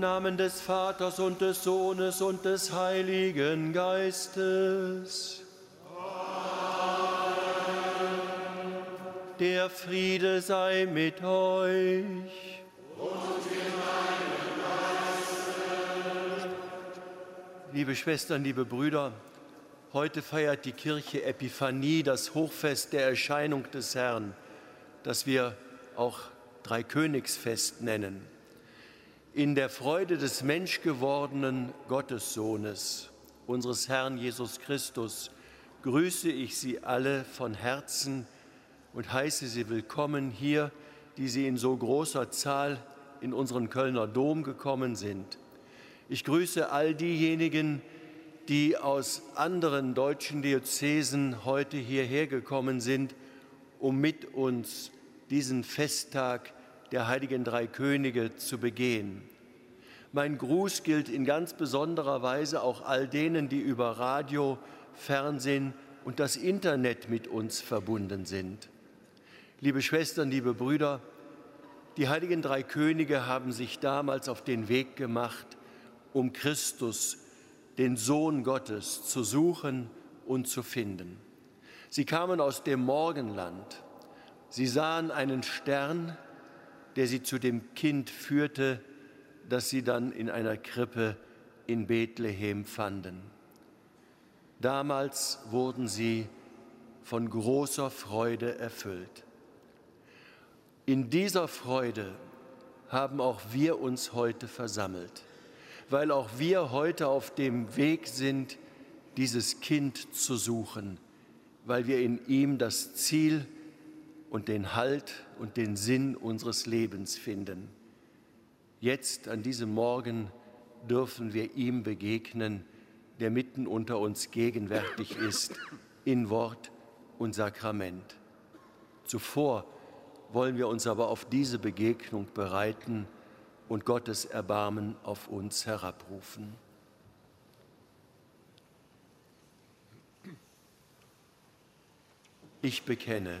Namen des Vaters und des Sohnes und des Heiligen Geistes. Der Friede sei mit euch. Liebe Schwestern, liebe Brüder, heute feiert die Kirche Epiphanie, das Hochfest der Erscheinung des Herrn, das wir auch Dreikönigsfest nennen. In der Freude des menschgewordenen Gottessohnes, unseres Herrn Jesus Christus, grüße ich Sie alle von Herzen und heiße Sie willkommen hier, die Sie in so großer Zahl in unseren Kölner Dom gekommen sind. Ich grüße all diejenigen, die aus anderen deutschen Diözesen heute hierher gekommen sind, um mit uns diesen Festtag der heiligen drei Könige zu begehen. Mein Gruß gilt in ganz besonderer Weise auch all denen, die über Radio, Fernsehen und das Internet mit uns verbunden sind. Liebe Schwestern, liebe Brüder, die heiligen drei Könige haben sich damals auf den Weg gemacht, um Christus, den Sohn Gottes, zu suchen und zu finden. Sie kamen aus dem Morgenland. Sie sahen einen Stern, der sie zu dem Kind führte, das sie dann in einer Krippe in Bethlehem fanden. Damals wurden sie von großer Freude erfüllt. In dieser Freude haben auch wir uns heute versammelt, weil auch wir heute auf dem Weg sind, dieses Kind zu suchen, weil wir in ihm das Ziel und den Halt und den Sinn unseres Lebens finden. Jetzt an diesem Morgen dürfen wir ihm begegnen, der mitten unter uns gegenwärtig ist, in Wort und Sakrament. Zuvor wollen wir uns aber auf diese Begegnung bereiten und Gottes Erbarmen auf uns herabrufen. Ich bekenne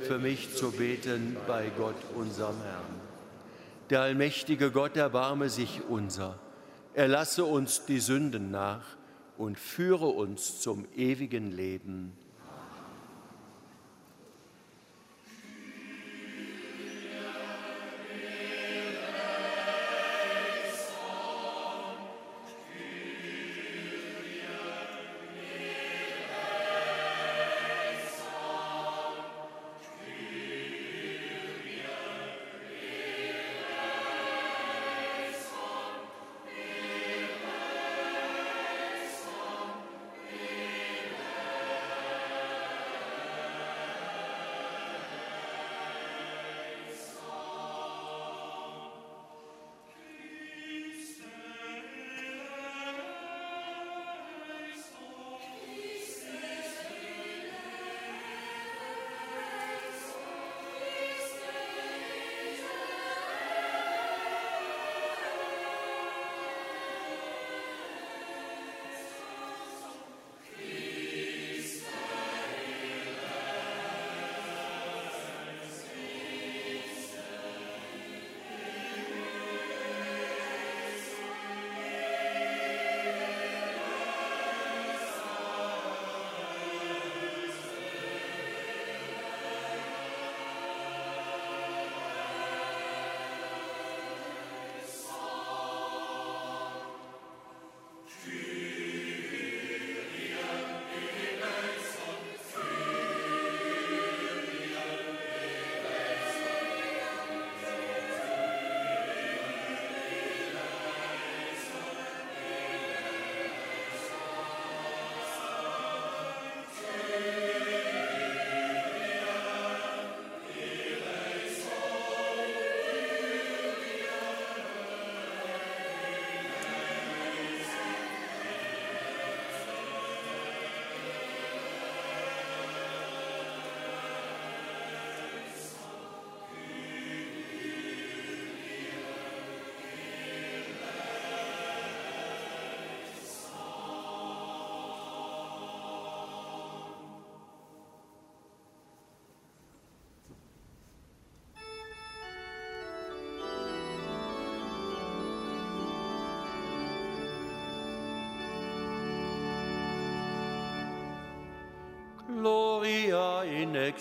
für mich zu beten bei Gott, unserem Herrn. Der allmächtige Gott erbarme sich unser, er lasse uns die Sünden nach und führe uns zum ewigen Leben.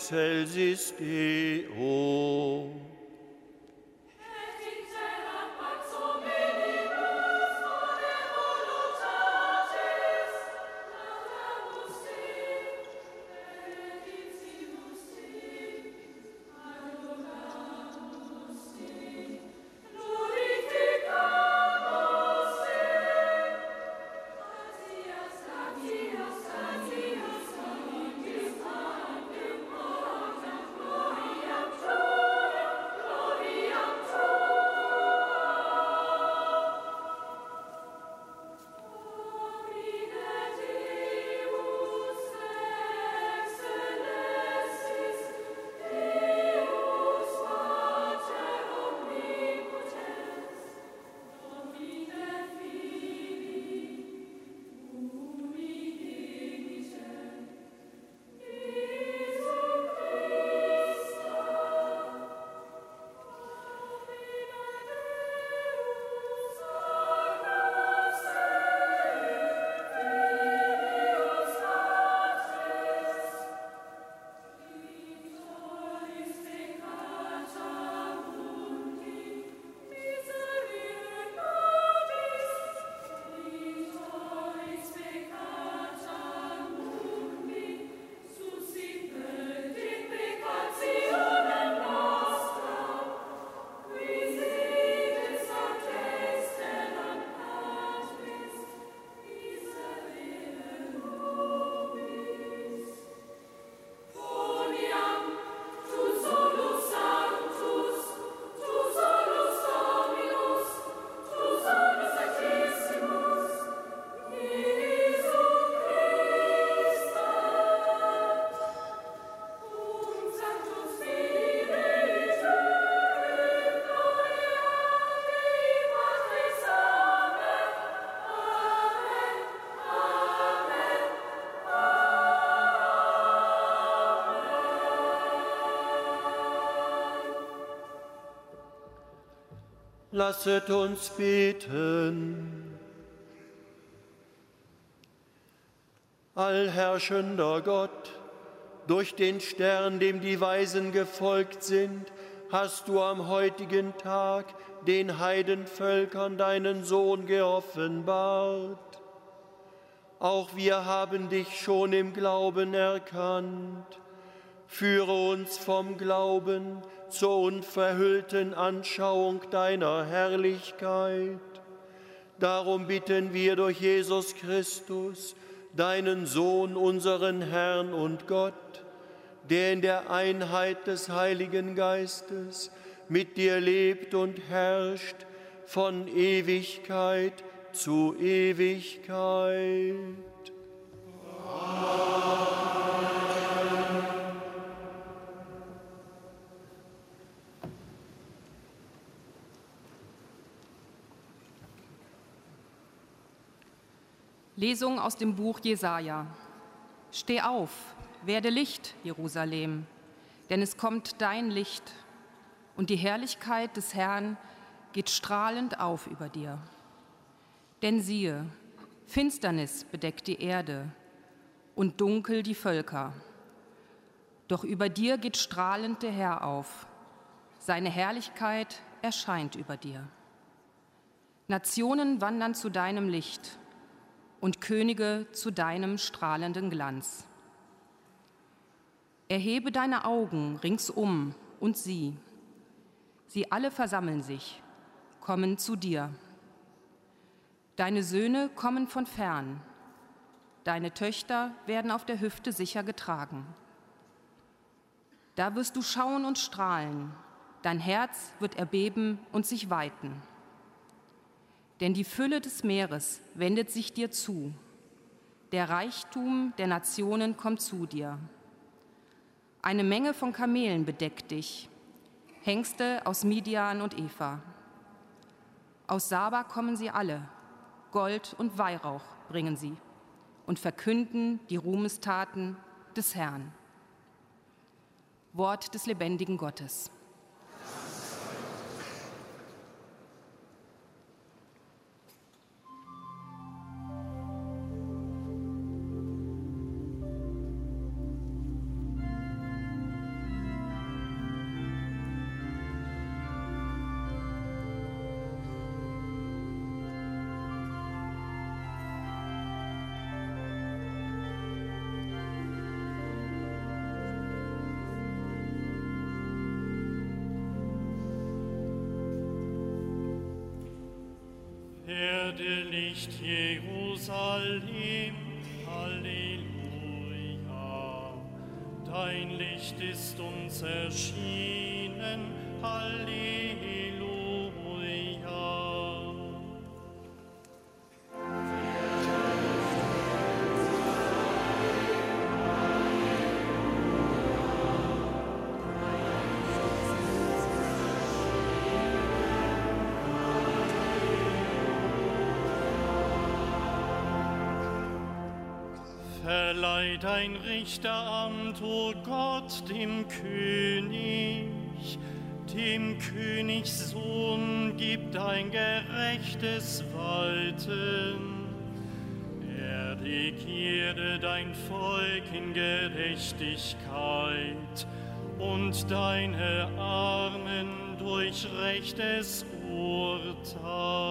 Excelsis Deo. Lasset uns beten. Allherrschender Gott, durch den Stern, dem die Weisen gefolgt sind, hast du am heutigen Tag den Heidenvölkern deinen Sohn geoffenbart. Auch wir haben dich schon im Glauben erkannt. Führe uns vom Glauben zur unverhüllten Anschauung deiner Herrlichkeit. Darum bitten wir durch Jesus Christus, deinen Sohn, unseren Herrn und Gott, der in der Einheit des Heiligen Geistes mit dir lebt und herrscht von Ewigkeit zu Ewigkeit. Lesung aus dem Buch Jesaja. Steh auf, werde Licht, Jerusalem, denn es kommt dein Licht und die Herrlichkeit des Herrn geht strahlend auf über dir. Denn siehe, Finsternis bedeckt die Erde und dunkel die Völker. Doch über dir geht strahlend der Herr auf. Seine Herrlichkeit erscheint über dir. Nationen wandern zu deinem Licht und Könige zu deinem strahlenden Glanz. Erhebe deine Augen ringsum und sieh. Sie alle versammeln sich, kommen zu dir. Deine Söhne kommen von fern, deine Töchter werden auf der Hüfte sicher getragen. Da wirst du schauen und strahlen, dein Herz wird erbeben und sich weiten denn die Fülle des Meeres wendet sich dir zu. Der Reichtum der Nationen kommt zu dir. Eine Menge von Kamelen bedeckt dich, Hengste aus Midian und Eva. Aus Saba kommen sie alle, Gold und Weihrauch bringen sie und verkünden die Ruhmestaten des Herrn. Wort des lebendigen Gottes. Werde Licht Jerusalem. Halleluja. Dein Licht ist uns erschienen. Halleluja. Verleih dein Richteramt, o Gott, dem König, dem Königssohn gib dein gerechtes Walten. Er regiere dein Volk in Gerechtigkeit und deine Armen durch rechtes Urteil.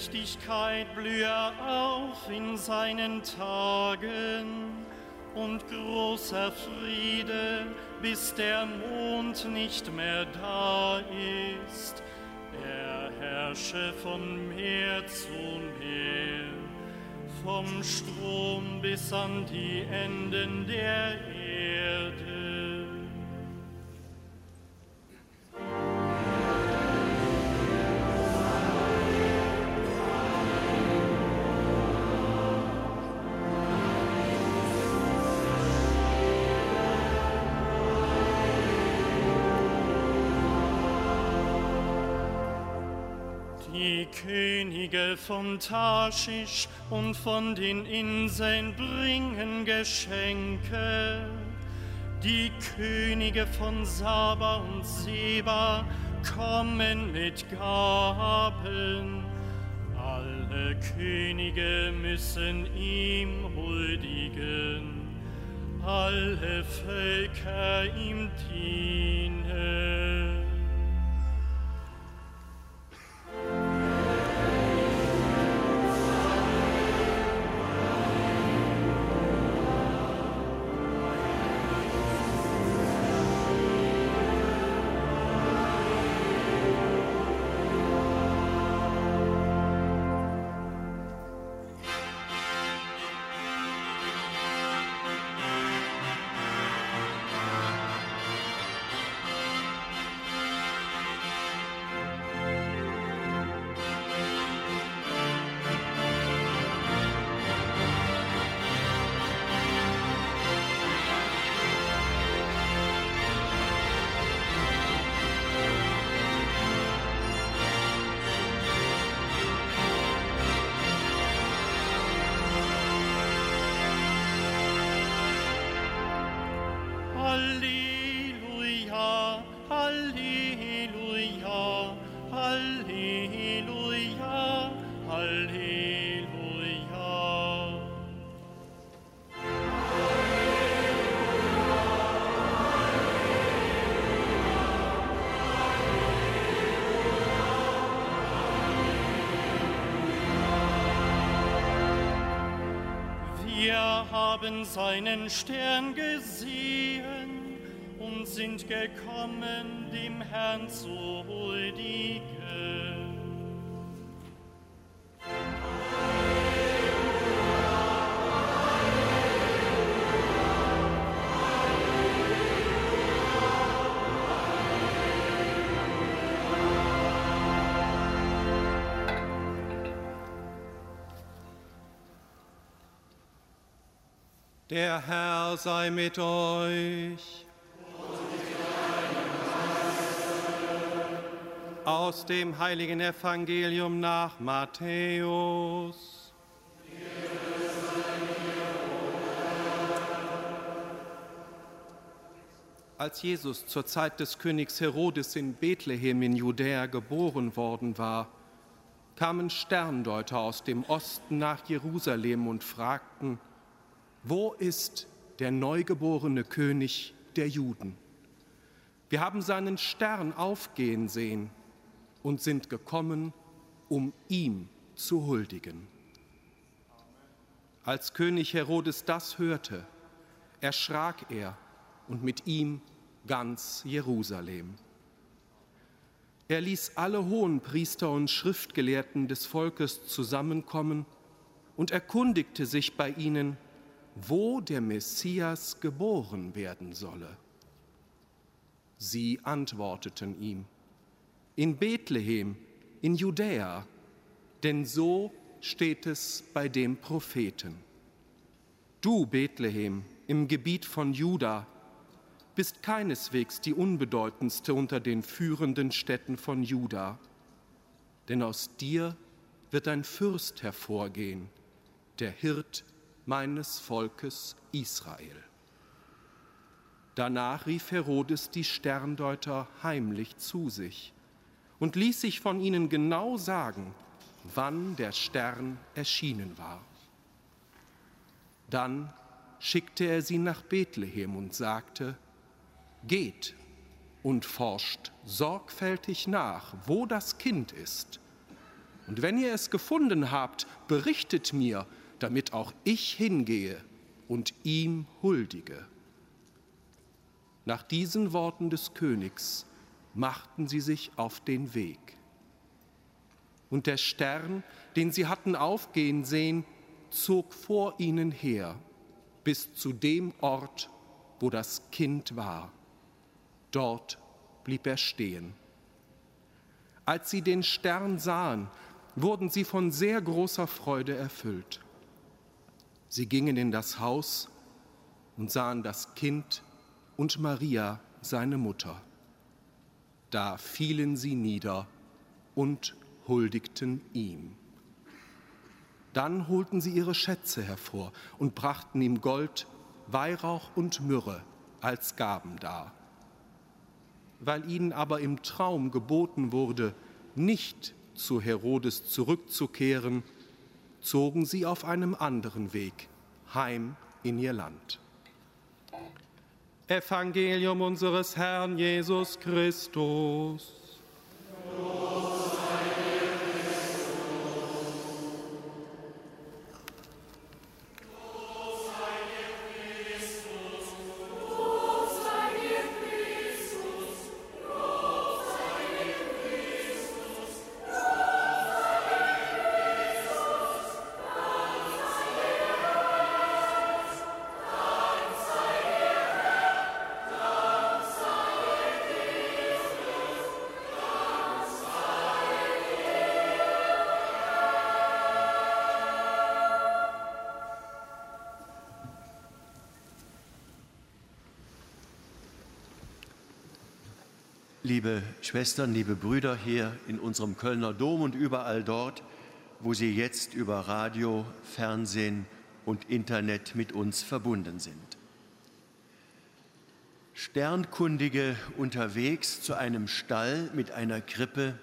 Gerechtigkeit blühe auf in seinen Tagen und großer Friede, bis der Mond nicht mehr da ist. Er herrsche von Meer zu Meer, vom Strom bis an die Enden der Erde. Könige von Tarschisch und von den Inseln bringen Geschenke. Die Könige von Saba und Seba kommen mit Gaben. Alle Könige müssen ihm huldigen, alle Völker ihm dienen. Haben seinen Stern gesehen und sind gekommen, dem Herrn zu Der Herr sei mit euch. Aus dem heiligen Evangelium nach Matthäus. Als Jesus zur Zeit des Königs Herodes in Bethlehem in Judäa geboren worden war, kamen Sterndeuter aus dem Osten nach Jerusalem und fragten, wo ist der neugeborene König der Juden? Wir haben seinen Stern aufgehen sehen und sind gekommen, um ihm zu huldigen. Als König Herodes das hörte, erschrak er und mit ihm ganz Jerusalem. Er ließ alle Hohenpriester und Schriftgelehrten des Volkes zusammenkommen und erkundigte sich bei ihnen, wo der Messias geboren werden solle. Sie antworteten ihm, in Bethlehem, in Judäa, denn so steht es bei dem Propheten. Du, Bethlehem, im Gebiet von Juda, bist keineswegs die unbedeutendste unter den führenden Städten von Juda, denn aus dir wird ein Fürst hervorgehen, der Hirt meines Volkes Israel. Danach rief Herodes die Sterndeuter heimlich zu sich und ließ sich von ihnen genau sagen, wann der Stern erschienen war. Dann schickte er sie nach Bethlehem und sagte, Geht und forscht sorgfältig nach, wo das Kind ist. Und wenn ihr es gefunden habt, berichtet mir, damit auch ich hingehe und ihm huldige. Nach diesen Worten des Königs machten sie sich auf den Weg. Und der Stern, den sie hatten aufgehen sehen, zog vor ihnen her bis zu dem Ort, wo das Kind war. Dort blieb er stehen. Als sie den Stern sahen, wurden sie von sehr großer Freude erfüllt. Sie gingen in das Haus und sahen das Kind und Maria, seine Mutter. Da fielen sie nieder und huldigten ihm. Dann holten sie ihre Schätze hervor und brachten ihm Gold, Weihrauch und Myrrhe als Gaben dar. Weil ihnen aber im Traum geboten wurde, nicht zu Herodes zurückzukehren, zogen sie auf einem anderen Weg heim in ihr Land. Evangelium unseres Herrn Jesus Christus. Liebe Schwestern, liebe Brüder hier in unserem Kölner Dom und überall dort, wo Sie jetzt über Radio, Fernsehen und Internet mit uns verbunden sind. Sternkundige unterwegs zu einem Stall mit einer Krippe,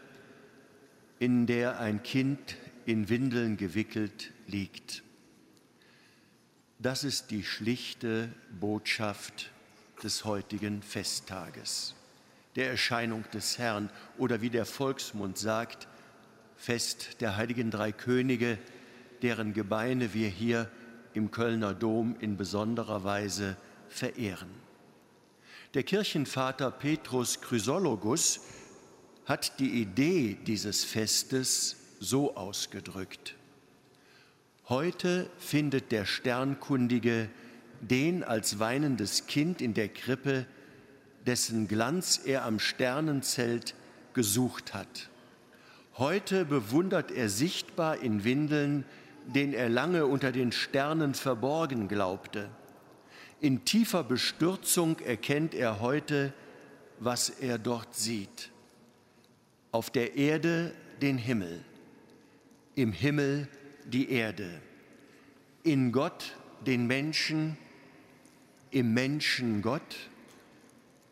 in der ein Kind in Windeln gewickelt liegt. Das ist die schlichte Botschaft des heutigen Festtages der Erscheinung des Herrn oder wie der Volksmund sagt, Fest der heiligen drei Könige, deren Gebeine wir hier im Kölner Dom in besonderer Weise verehren. Der Kirchenvater Petrus Chrysologus hat die Idee dieses Festes so ausgedrückt. Heute findet der Sternkundige den als weinendes Kind in der Krippe dessen Glanz er am Sternenzelt gesucht hat. Heute bewundert er sichtbar in Windeln, den er lange unter den Sternen verborgen glaubte. In tiefer Bestürzung erkennt er heute, was er dort sieht. Auf der Erde den Himmel, im Himmel die Erde, in Gott den Menschen, im Menschen Gott,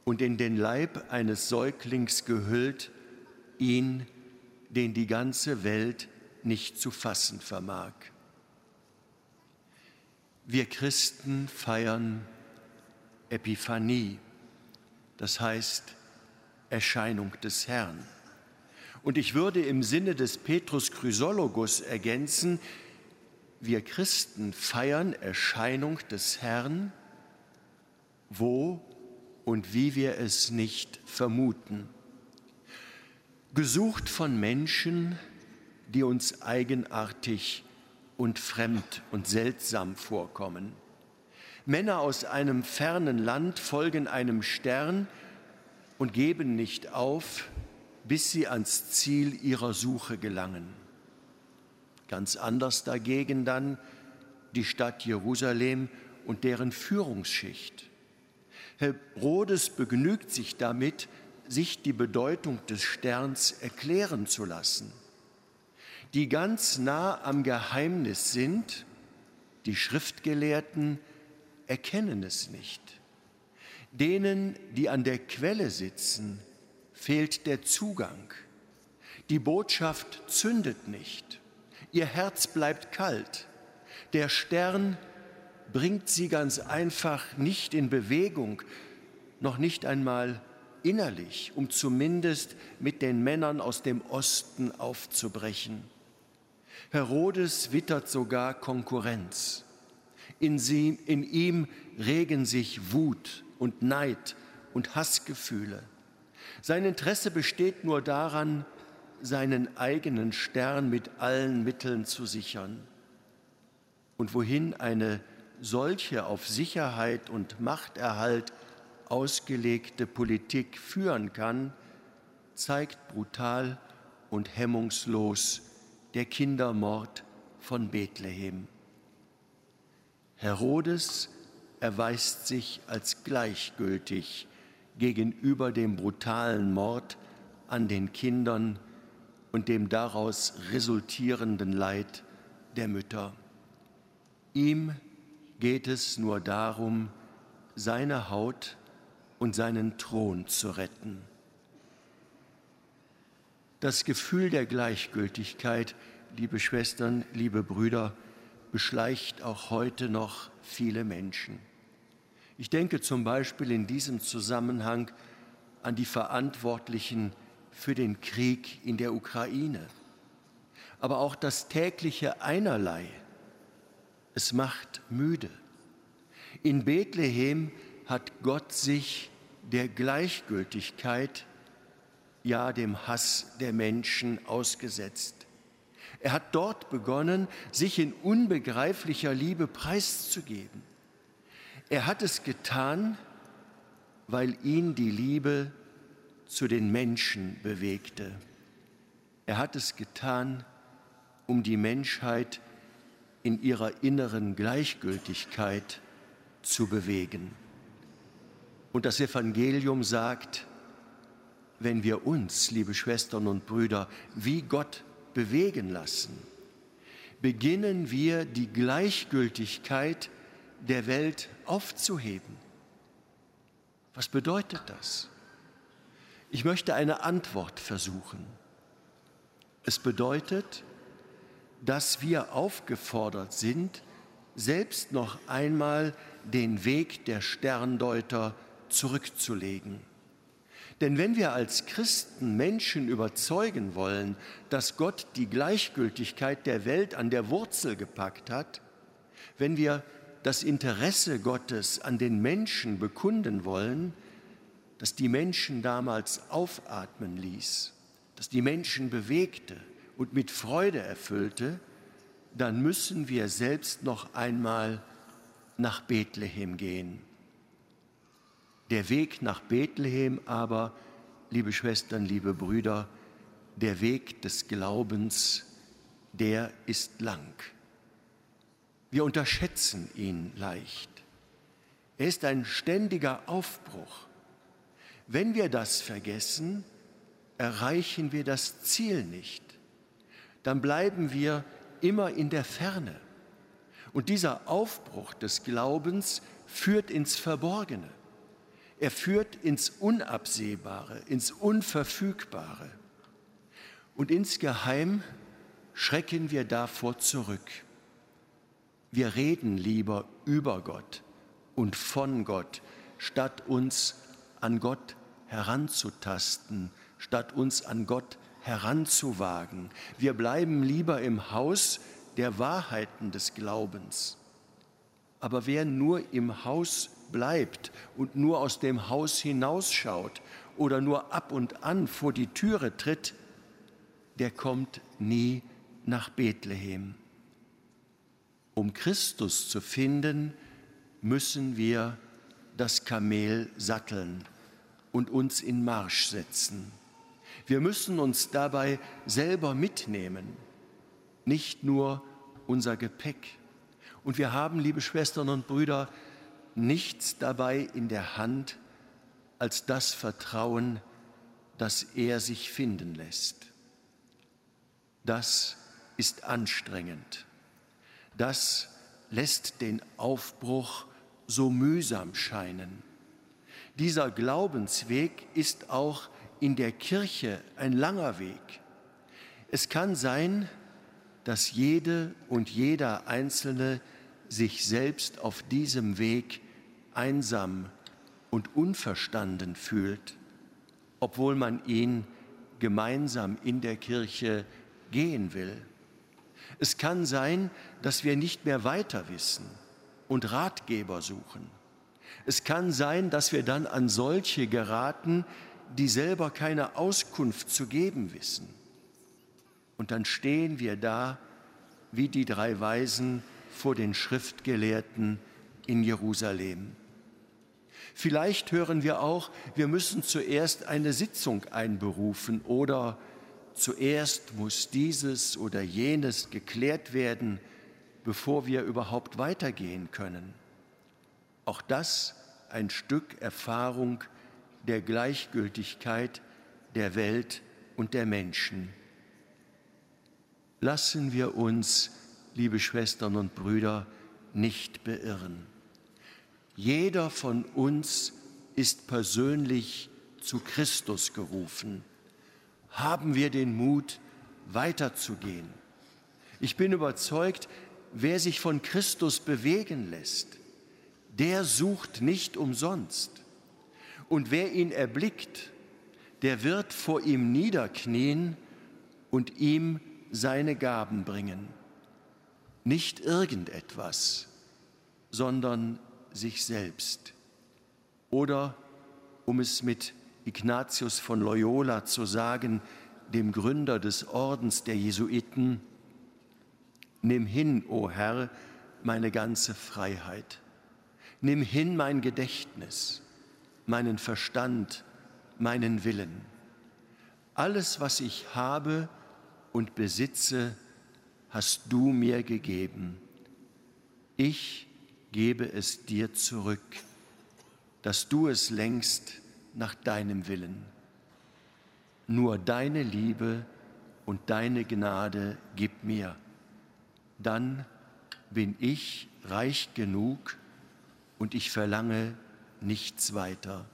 und in den Leib eines Säuglings gehüllt, ihn, den die ganze Welt nicht zu fassen vermag. Wir Christen feiern Epiphanie, das heißt Erscheinung des Herrn. Und ich würde im Sinne des Petrus Chrysologus ergänzen, wir Christen feiern Erscheinung des Herrn, wo und wie wir es nicht vermuten. Gesucht von Menschen, die uns eigenartig und fremd und seltsam vorkommen. Männer aus einem fernen Land folgen einem Stern und geben nicht auf, bis sie ans Ziel ihrer Suche gelangen. Ganz anders dagegen dann die Stadt Jerusalem und deren Führungsschicht. Herodes begnügt sich damit, sich die Bedeutung des Sterns erklären zu lassen. Die ganz nah am Geheimnis sind, die Schriftgelehrten erkennen es nicht. Denen, die an der Quelle sitzen, fehlt der Zugang. Die Botschaft zündet nicht. Ihr Herz bleibt kalt. Der Stern bringt sie ganz einfach nicht in Bewegung, noch nicht einmal innerlich, um zumindest mit den Männern aus dem Osten aufzubrechen. Herodes wittert sogar Konkurrenz. In, sie, in ihm regen sich Wut und Neid und Hassgefühle. Sein Interesse besteht nur daran, seinen eigenen Stern mit allen Mitteln zu sichern. Und wohin eine solche auf Sicherheit und Machterhalt ausgelegte Politik führen kann, zeigt brutal und hemmungslos der Kindermord von Bethlehem. Herodes erweist sich als gleichgültig gegenüber dem brutalen Mord an den Kindern und dem daraus resultierenden Leid der Mütter. Ihm geht es nur darum, seine Haut und seinen Thron zu retten. Das Gefühl der Gleichgültigkeit, liebe Schwestern, liebe Brüder, beschleicht auch heute noch viele Menschen. Ich denke zum Beispiel in diesem Zusammenhang an die Verantwortlichen für den Krieg in der Ukraine. Aber auch das tägliche Einerlei, es macht müde. In Bethlehem hat Gott sich der Gleichgültigkeit, ja dem Hass der Menschen ausgesetzt. Er hat dort begonnen, sich in unbegreiflicher Liebe preiszugeben. Er hat es getan, weil ihn die Liebe zu den Menschen bewegte. Er hat es getan, um die Menschheit in ihrer inneren Gleichgültigkeit zu bewegen. Und das Evangelium sagt, wenn wir uns, liebe Schwestern und Brüder, wie Gott bewegen lassen, beginnen wir die Gleichgültigkeit der Welt aufzuheben. Was bedeutet das? Ich möchte eine Antwort versuchen. Es bedeutet, dass wir aufgefordert sind, selbst noch einmal den Weg der Sterndeuter zurückzulegen. Denn wenn wir als Christen Menschen überzeugen wollen, dass Gott die Gleichgültigkeit der Welt an der Wurzel gepackt hat, wenn wir das Interesse Gottes an den Menschen bekunden wollen, das die Menschen damals aufatmen ließ, das die Menschen bewegte und mit Freude erfüllte, dann müssen wir selbst noch einmal nach Bethlehem gehen. Der Weg nach Bethlehem aber, liebe Schwestern, liebe Brüder, der Weg des Glaubens, der ist lang. Wir unterschätzen ihn leicht. Er ist ein ständiger Aufbruch. Wenn wir das vergessen, erreichen wir das Ziel nicht. Dann bleiben wir immer in der Ferne. Und dieser Aufbruch des Glaubens führt ins Verborgene. Er führt ins Unabsehbare, ins Unverfügbare. Und insgeheim schrecken wir davor zurück. Wir reden lieber über Gott und von Gott, statt uns an Gott heranzutasten, statt uns an Gott heranzuwagen. Wir bleiben lieber im Haus der Wahrheiten des Glaubens. Aber wer nur im Haus bleibt und nur aus dem Haus hinausschaut oder nur ab und an vor die Türe tritt, der kommt nie nach Bethlehem. Um Christus zu finden, müssen wir das Kamel satteln und uns in Marsch setzen. Wir müssen uns dabei selber mitnehmen, nicht nur unser Gepäck. Und wir haben, liebe Schwestern und Brüder, nichts dabei in der Hand als das Vertrauen, dass er sich finden lässt. Das ist anstrengend. Das lässt den Aufbruch so mühsam scheinen. Dieser Glaubensweg ist auch in der Kirche ein langer Weg. Es kann sein, dass jede und jeder Einzelne sich selbst auf diesem Weg einsam und unverstanden fühlt, obwohl man ihn gemeinsam in der Kirche gehen will. Es kann sein, dass wir nicht mehr weiter wissen und Ratgeber suchen. Es kann sein, dass wir dann an solche geraten, die selber keine Auskunft zu geben wissen. Und dann stehen wir da wie die drei Weisen vor den Schriftgelehrten in Jerusalem. Vielleicht hören wir auch, wir müssen zuerst eine Sitzung einberufen oder zuerst muss dieses oder jenes geklärt werden, bevor wir überhaupt weitergehen können. Auch das ein Stück Erfahrung der Gleichgültigkeit der Welt und der Menschen. Lassen wir uns, liebe Schwestern und Brüder, nicht beirren. Jeder von uns ist persönlich zu Christus gerufen. Haben wir den Mut, weiterzugehen. Ich bin überzeugt, wer sich von Christus bewegen lässt, der sucht nicht umsonst. Und wer ihn erblickt, der wird vor ihm niederknien und ihm seine Gaben bringen. Nicht irgendetwas, sondern sich selbst. Oder, um es mit Ignatius von Loyola zu sagen, dem Gründer des Ordens der Jesuiten, Nimm hin, o oh Herr, meine ganze Freiheit. Nimm hin mein Gedächtnis meinen Verstand, meinen Willen. Alles, was ich habe und besitze, hast du mir gegeben. Ich gebe es dir zurück, dass du es lenkst nach deinem Willen. Nur deine Liebe und deine Gnade gib mir. Dann bin ich reich genug und ich verlange nichts weiter.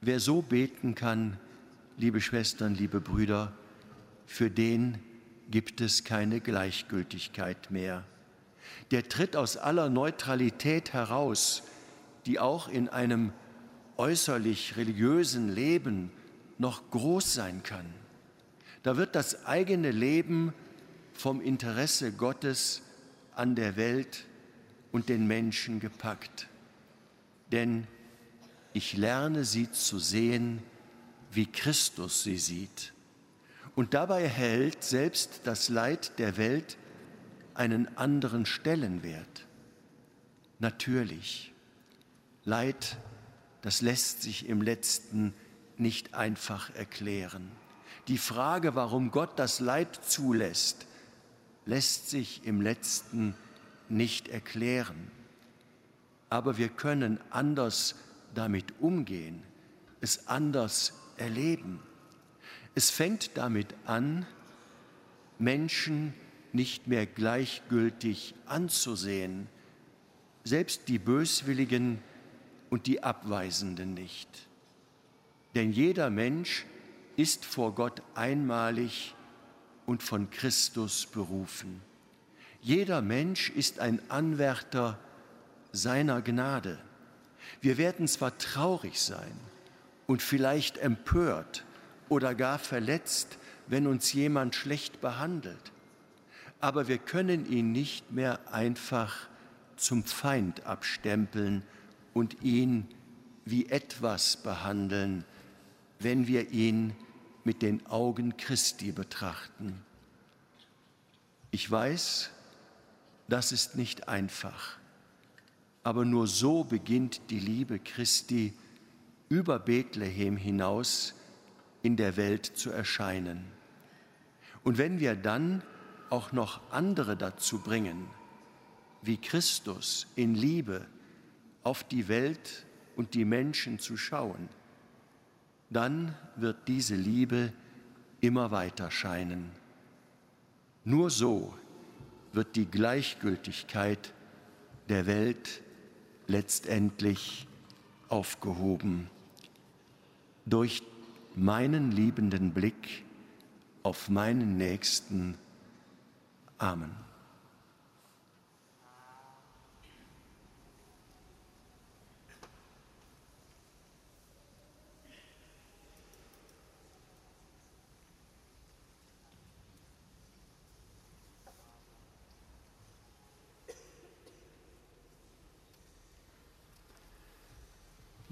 Wer so beten kann, liebe Schwestern, liebe Brüder, für den gibt es keine Gleichgültigkeit mehr. Der tritt aus aller Neutralität heraus, die auch in einem äußerlich religiösen Leben noch groß sein kann. Da wird das eigene Leben vom Interesse Gottes an der Welt und den Menschen gepackt. Denn ich lerne sie zu sehen, wie Christus sie sieht. Und dabei hält selbst das Leid der Welt einen anderen Stellenwert. Natürlich, Leid, das lässt sich im letzten nicht einfach erklären. Die Frage, warum Gott das Leid zulässt, lässt sich im letzten nicht erklären. Aber wir können anders damit umgehen, es anders erleben. Es fängt damit an, Menschen nicht mehr gleichgültig anzusehen, selbst die Böswilligen und die Abweisenden nicht. Denn jeder Mensch ist vor Gott einmalig und von Christus berufen. Jeder Mensch ist ein Anwärter seiner Gnade. Wir werden zwar traurig sein und vielleicht empört oder gar verletzt, wenn uns jemand schlecht behandelt, aber wir können ihn nicht mehr einfach zum Feind abstempeln und ihn wie etwas behandeln, wenn wir ihn mit den Augen Christi betrachten. Ich weiß, das ist nicht einfach, aber nur so beginnt die Liebe Christi über Bethlehem hinaus in der Welt zu erscheinen. Und wenn wir dann auch noch andere dazu bringen, wie Christus in Liebe auf die Welt und die Menschen zu schauen, dann wird diese Liebe immer weiter scheinen. Nur so wird die Gleichgültigkeit der Welt letztendlich aufgehoben. Durch meinen liebenden Blick auf meinen Nächsten. Amen.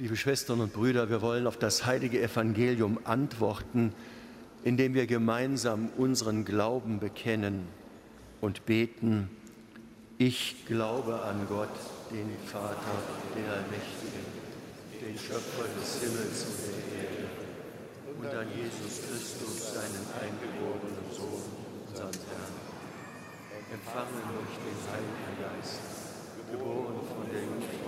Liebe Schwestern und Brüder, wir wollen auf das heilige Evangelium antworten, indem wir gemeinsam unseren Glauben bekennen und beten. Ich glaube an Gott, den Vater, den Allmächtigen, den Schöpfer des Himmels und der Erde, und an Jesus Christus, seinen eingeborenen Sohn, unseren Herrn, empfangen durch den Heiligen Geist, geboren von der Jungfrau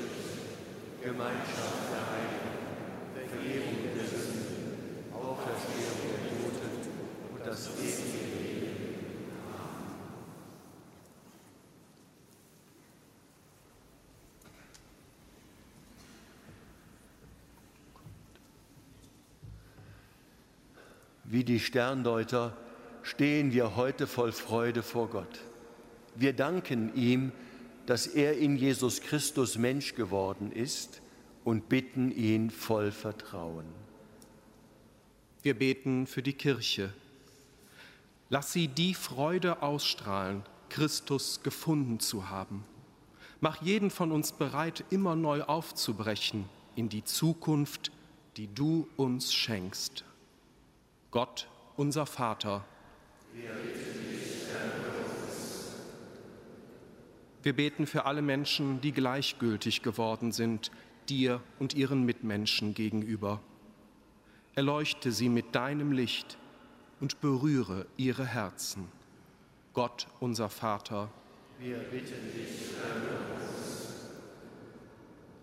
Gemeinschaft der Heiligen, Vergebung der Sünden, Auferstehung der Toten und das ewige Leben. Wie die Sterndeuter stehen wir heute voll Freude vor Gott. Wir danken ihm, dass er in Jesus Christus Mensch geworden ist und bitten ihn voll Vertrauen. Wir beten für die Kirche. Lass sie die Freude ausstrahlen, Christus gefunden zu haben. Mach jeden von uns bereit, immer neu aufzubrechen in die Zukunft, die du uns schenkst. Gott, unser Vater, wir Wir beten für alle Menschen, die gleichgültig geworden sind, dir und ihren Mitmenschen gegenüber. Erleuchte sie mit deinem Licht und berühre ihre Herzen. Gott, unser Vater, wir bitten dich,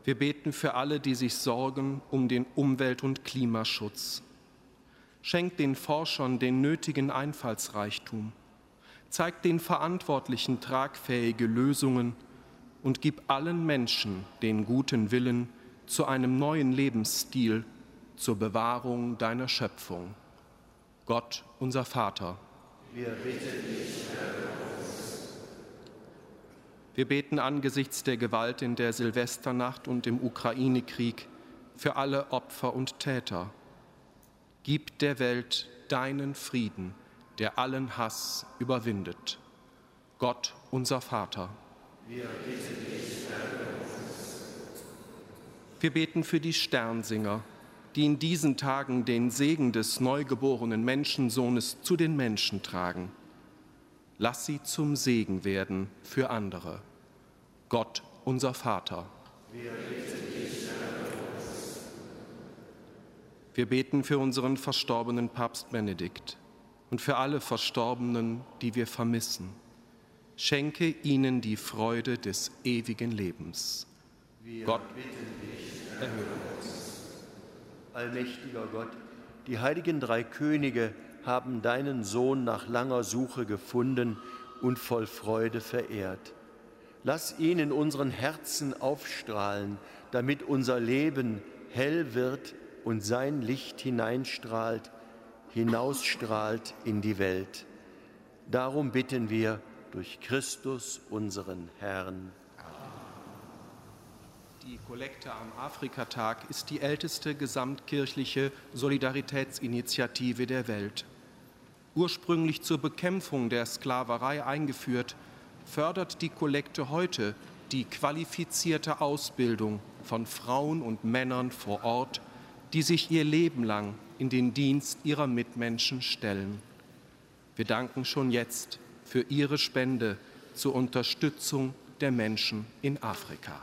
Wir beten für alle, die sich sorgen um den Umwelt- und Klimaschutz. Schenk den Forschern den nötigen Einfallsreichtum zeig den Verantwortlichen tragfähige Lösungen und gib allen Menschen den guten Willen zu einem neuen Lebensstil zur Bewahrung deiner Schöpfung. Gott, unser Vater. Wir bitten dich, Herr. Wir beten angesichts der Gewalt in der Silvesternacht und im Ukraine-Krieg für alle Opfer und Täter. Gib der Welt deinen Frieden der allen Hass überwindet. Gott, unser Vater. Wir beten dich, Wir beten für die Sternsinger, die in diesen Tagen den Segen des neugeborenen Menschensohnes zu den Menschen tragen. Lass sie zum Segen werden für andere. Gott, unser Vater. Wir dich, Wir beten für unseren verstorbenen Papst Benedikt und für alle Verstorbenen, die wir vermissen. Schenke ihnen die Freude des ewigen Lebens. Wir Gott bitten dich, erhöre uns. Allmächtiger Gott, die heiligen drei Könige haben deinen Sohn nach langer Suche gefunden und voll Freude verehrt. Lass ihn in unseren Herzen aufstrahlen, damit unser Leben hell wird und sein Licht hineinstrahlt, hinausstrahlt in die Welt. Darum bitten wir durch Christus, unseren Herrn. Die Kollekte am Afrikatag ist die älteste gesamtkirchliche Solidaritätsinitiative der Welt. Ursprünglich zur Bekämpfung der Sklaverei eingeführt, fördert die Kollekte heute die qualifizierte Ausbildung von Frauen und Männern vor Ort, die sich ihr Leben lang in den Dienst ihrer Mitmenschen stellen. Wir danken schon jetzt für Ihre Spende zur Unterstützung der Menschen in Afrika.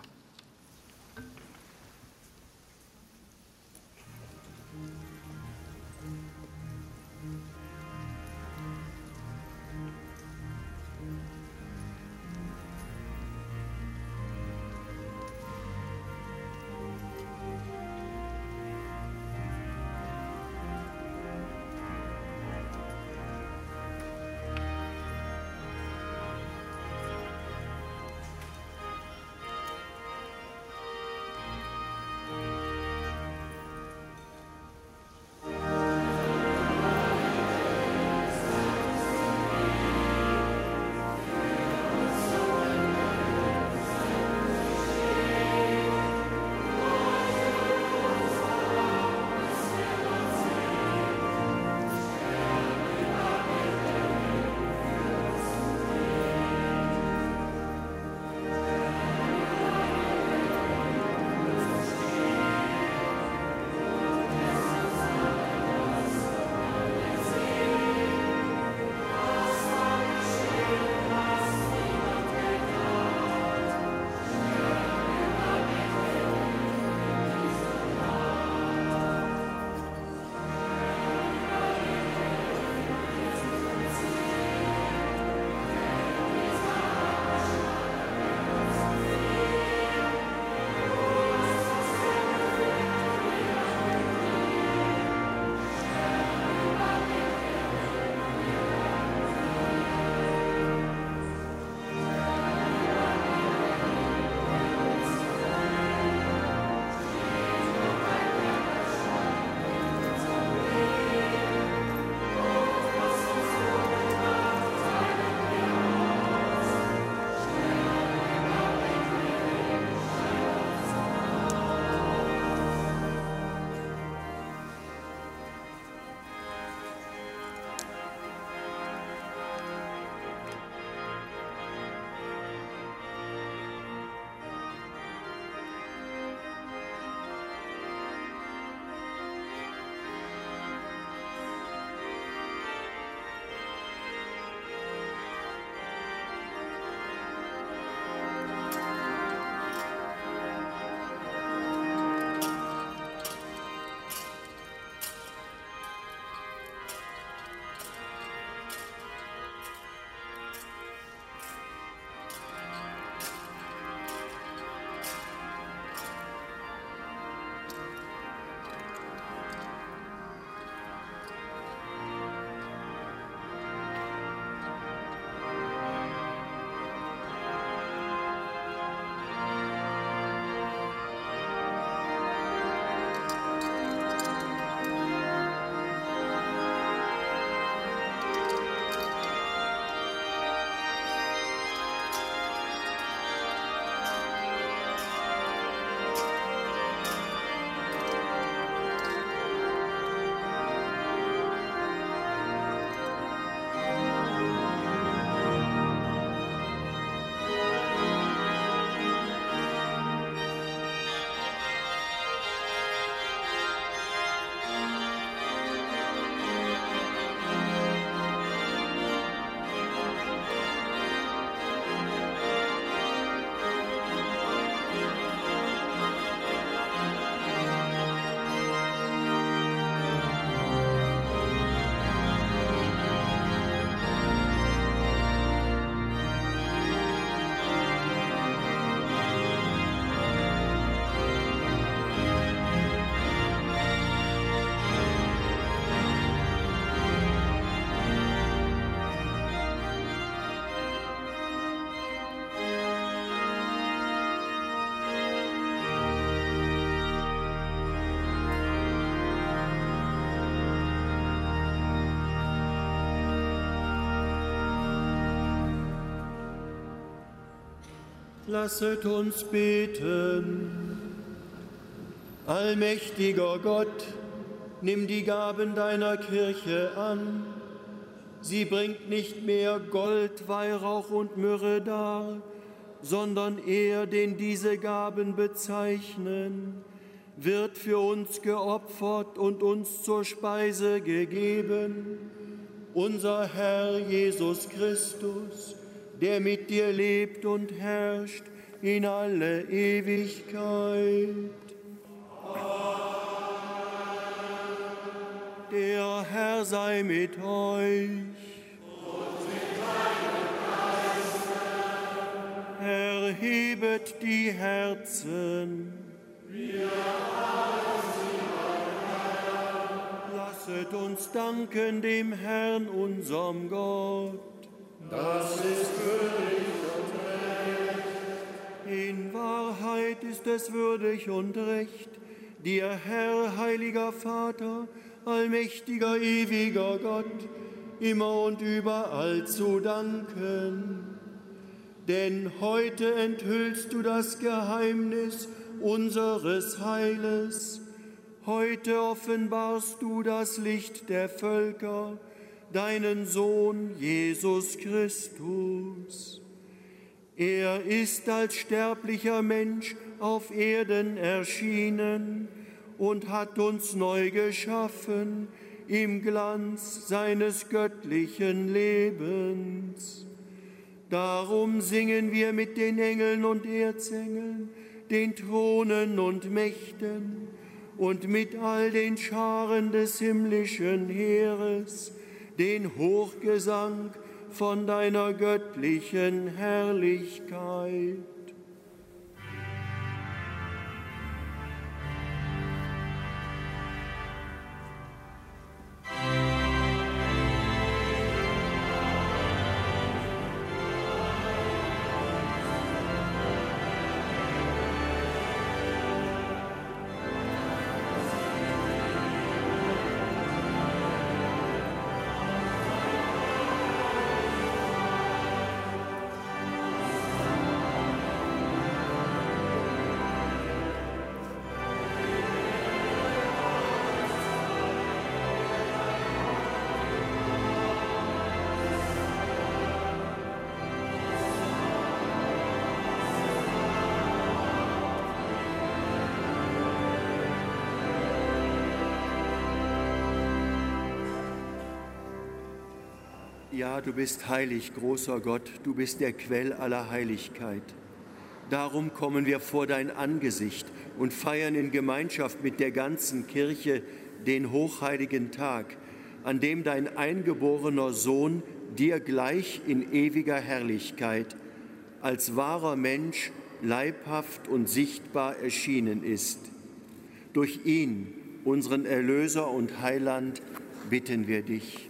Lasset uns beten. Allmächtiger Gott, nimm die Gaben deiner Kirche an. Sie bringt nicht mehr Gold, Weihrauch und Myrrhe dar, sondern er, den diese Gaben bezeichnen, wird für uns geopfert und uns zur Speise gegeben. Unser Herr Jesus Christus, der mit dir lebt und herrscht in alle Ewigkeit. Der Herr sei mit euch. Erhebet die Herzen. Lasset uns danken dem Herrn, unserem Gott. Das ist würdig und recht. In Wahrheit ist es würdig und recht, dir, Herr, heiliger Vater, allmächtiger, ewiger Gott, immer und überall zu danken. Denn heute enthüllst du das Geheimnis unseres Heiles. Heute offenbarst du das Licht der Völker, deinen Sohn Jesus Christus. Er ist als sterblicher Mensch auf Erden erschienen und hat uns neu geschaffen im Glanz seines göttlichen Lebens. Darum singen wir mit den Engeln und Erzengeln, den Thronen und Mächten und mit all den Scharen des himmlischen Heeres den Hochgesang von deiner göttlichen Herrlichkeit. Ja, du bist heilig, großer Gott, du bist der Quell aller Heiligkeit. Darum kommen wir vor dein Angesicht und feiern in Gemeinschaft mit der ganzen Kirche den hochheiligen Tag, an dem dein eingeborener Sohn dir gleich in ewiger Herrlichkeit als wahrer Mensch leibhaft und sichtbar erschienen ist. Durch ihn, unseren Erlöser und Heiland, bitten wir dich.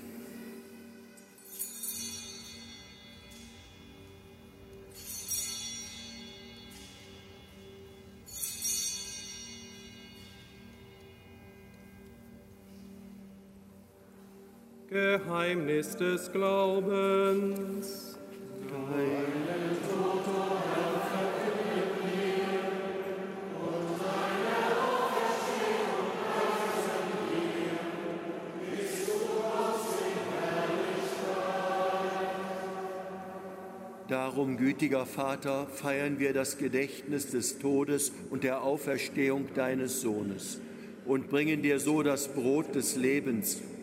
Geheimnis des Glaubens. Darum, gütiger Vater, feiern wir das Gedächtnis des Todes und der Auferstehung deines Sohnes und bringen dir so das Brot des Lebens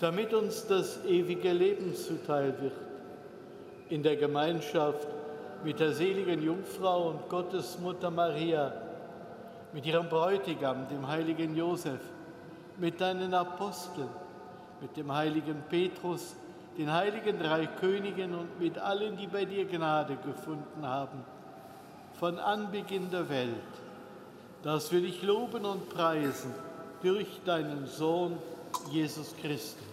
damit uns das ewige Leben zuteil wird. In der Gemeinschaft mit der seligen Jungfrau und Gottesmutter Maria, mit ihrem Bräutigam, dem heiligen Josef, mit deinen Aposteln, mit dem heiligen Petrus, den heiligen drei Königen und mit allen, die bei dir Gnade gefunden haben von Anbeginn der Welt, dass wir dich loben und preisen durch deinen Sohn Jesus Christus.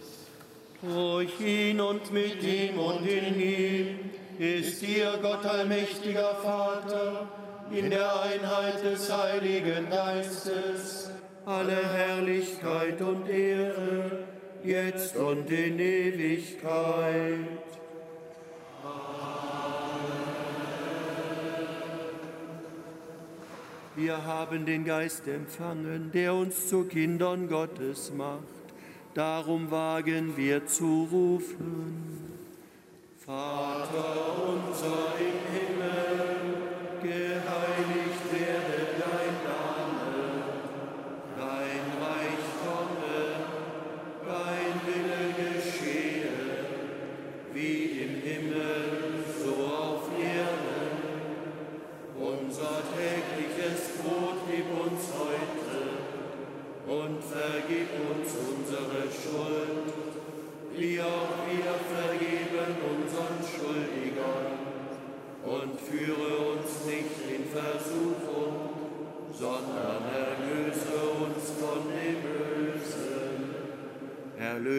Durch ihn und mit ihm und in ihm ist dir Gott allmächtiger Vater, in der Einheit des Heiligen Geistes, alle Herrlichkeit und Ehre, jetzt und in Ewigkeit. Wir haben den Geist empfangen, der uns zu Kindern Gottes macht. Darum wagen wir zu rufen. Vater unser im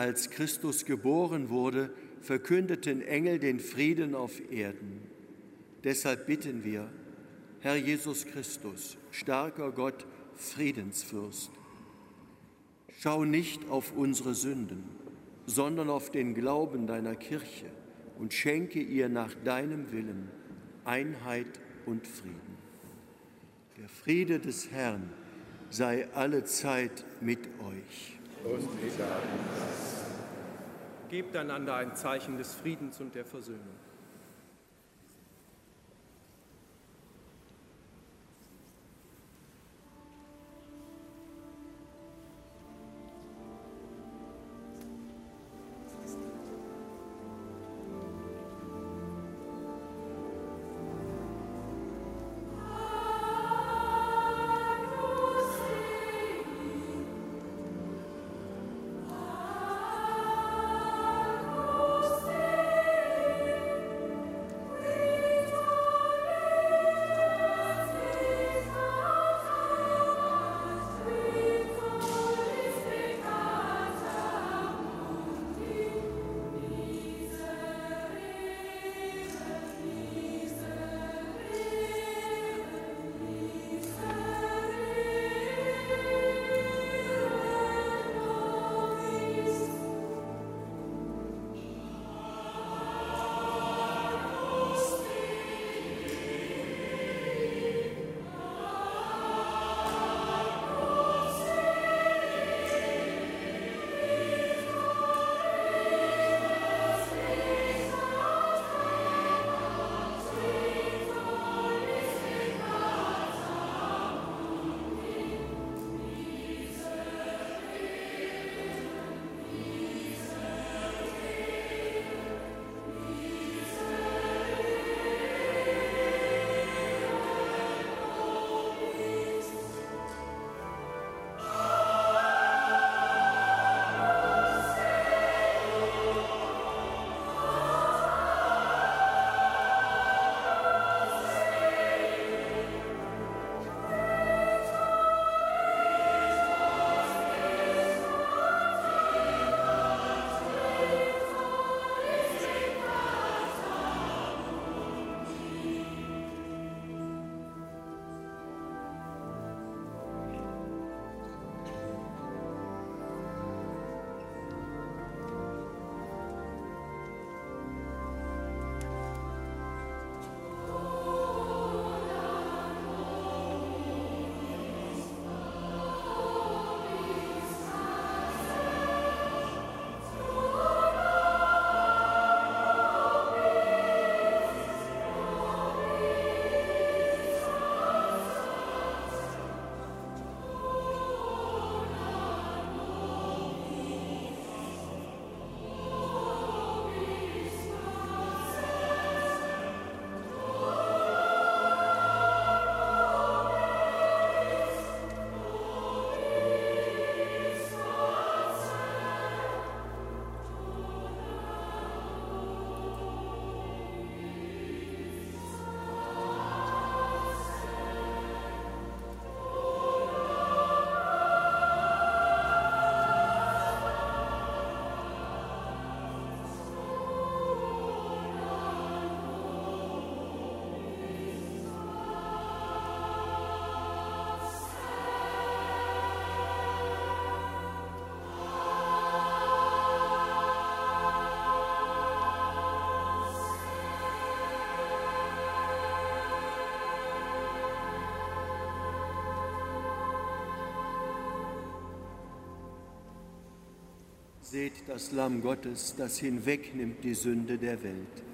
Als Christus geboren wurde, verkündeten Engel den Frieden auf Erden. Deshalb bitten wir, Herr Jesus Christus, starker Gott, Friedensfürst, schau nicht auf unsere Sünden, sondern auf den Glauben deiner Kirche und schenke ihr nach deinem Willen Einheit und Frieden. Der Friede des Herrn sei alle Zeit mit euch. Gebt einander ein Zeichen des Friedens und der Versöhnung. Seht das Lamm Gottes, das hinwegnimmt die Sünde der Welt.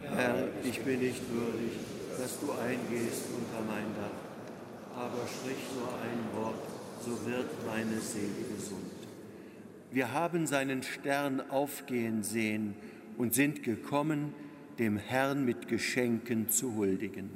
Herr, ich bin nicht würdig, dass du eingehst unter mein Dach, aber sprich nur ein Wort, so wird meine Seele gesund. Wir haben seinen Stern aufgehen sehen und sind gekommen, dem Herrn mit Geschenken zu huldigen.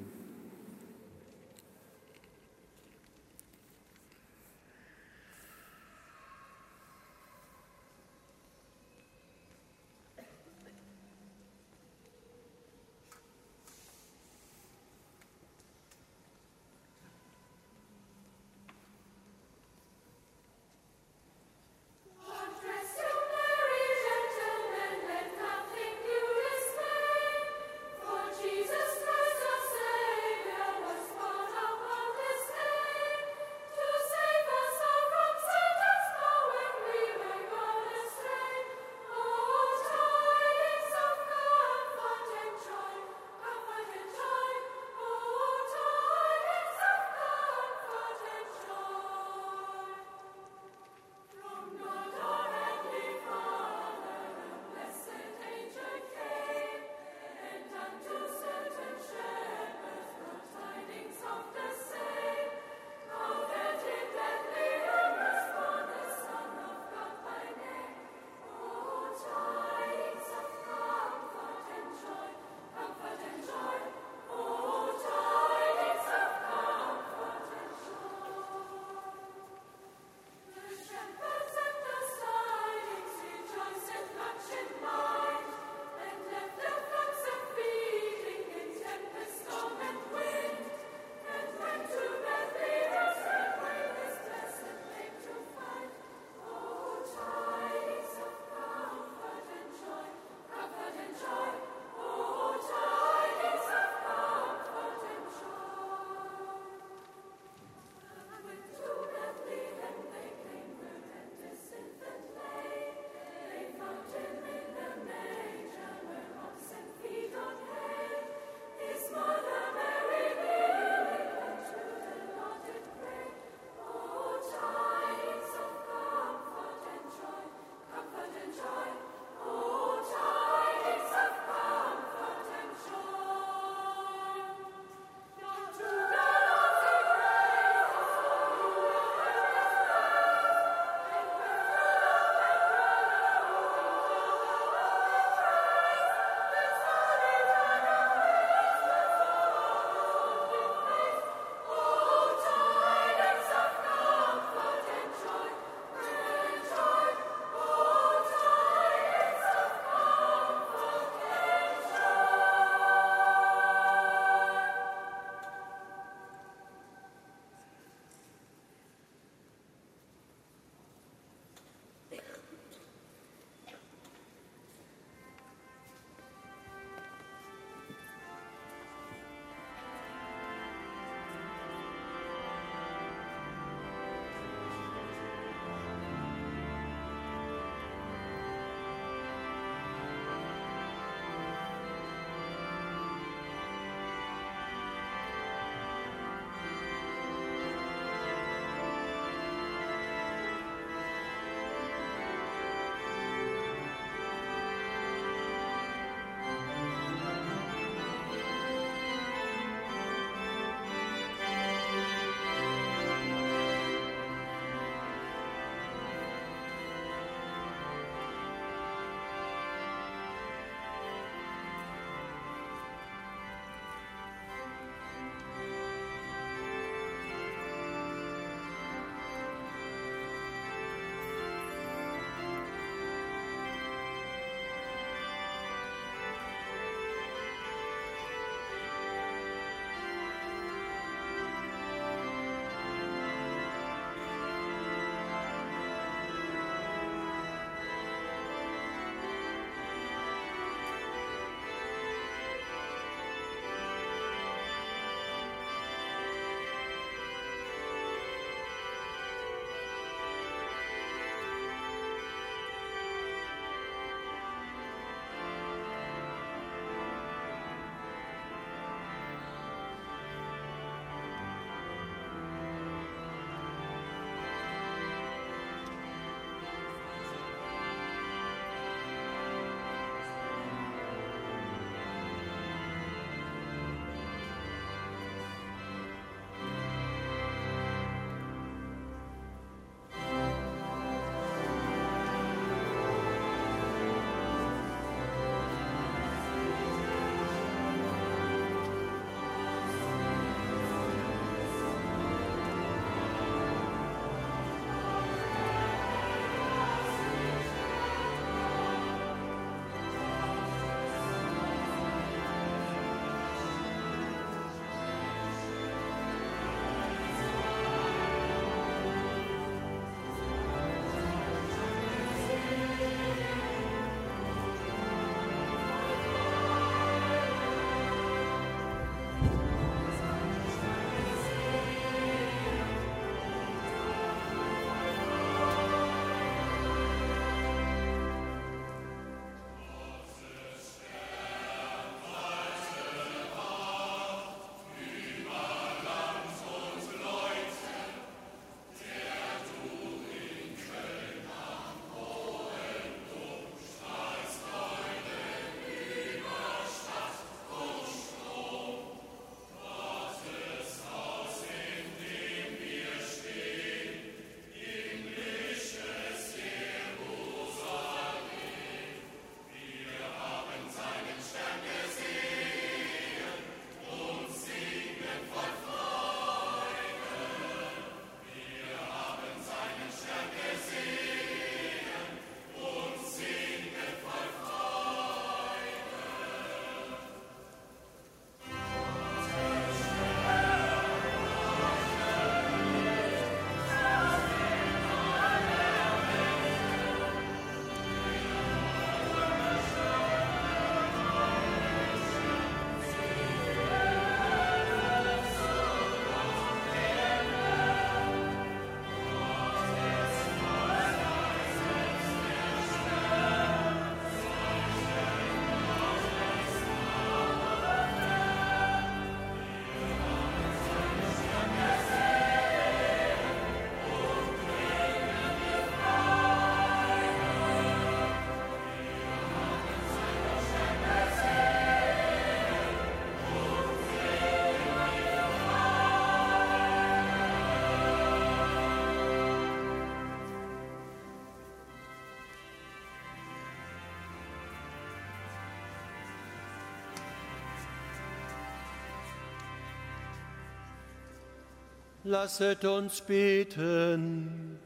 Lasset uns beten.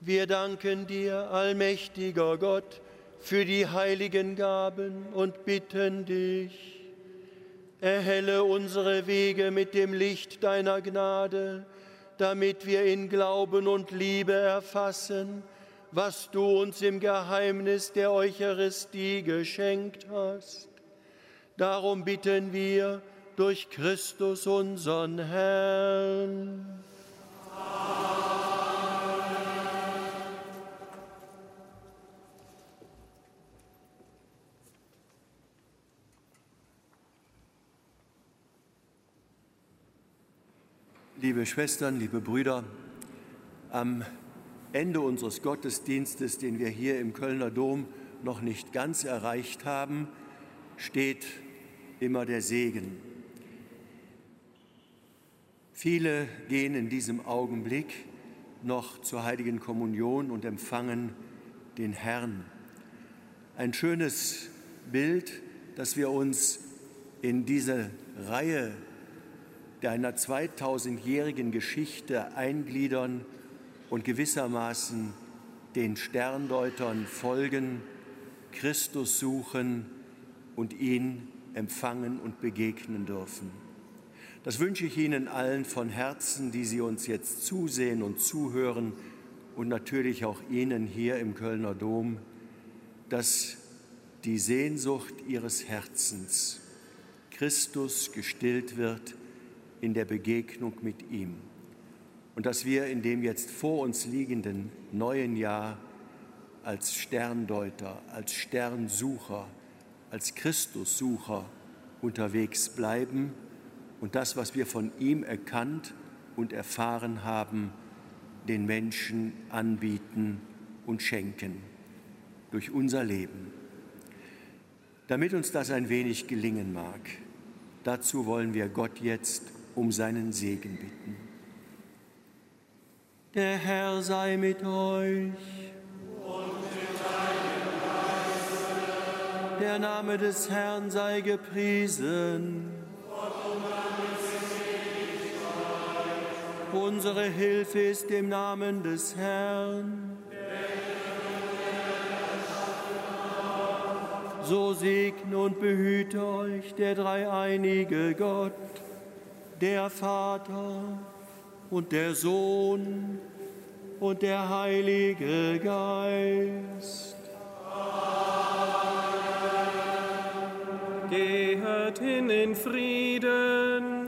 Wir danken dir, allmächtiger Gott, für die heiligen Gaben und bitten dich, erhelle unsere Wege mit dem Licht deiner Gnade, damit wir in Glauben und Liebe erfassen, was du uns im Geheimnis der Eucharistie geschenkt hast. Darum bitten wir, durch Christus unseren Herrn. Liebe Schwestern, liebe Brüder, am Ende unseres Gottesdienstes, den wir hier im Kölner Dom noch nicht ganz erreicht haben, steht immer der Segen. Viele gehen in diesem Augenblick noch zur heiligen Kommunion und empfangen den Herrn. Ein schönes Bild, das wir uns in diese Reihe deiner 2000-jährigen Geschichte eingliedern und gewissermaßen den Sterndeutern folgen, Christus suchen und ihn empfangen und begegnen dürfen. Das wünsche ich Ihnen allen von Herzen, die Sie uns jetzt zusehen und zuhören und natürlich auch Ihnen hier im Kölner Dom, dass die Sehnsucht Ihres Herzens Christus gestillt wird in der Begegnung mit ihm. Und dass wir in dem jetzt vor uns liegenden neuen Jahr als Sterndeuter, als Sternsucher, als Christussucher unterwegs bleiben und das, was wir von ihm erkannt und erfahren haben, den Menschen anbieten und schenken durch unser Leben. Damit uns das ein wenig gelingen mag, dazu wollen wir Gott jetzt um seinen Segen bitten. Der Herr sei mit euch. Und mit deinem Geiste. Der Name des Herrn sei gepriesen. Unsere Hilfe ist im Namen des Herrn. So segne und behüte euch der dreieinige Gott, der Vater und der Sohn und der Heilige Geist. Gehet hin in Frieden.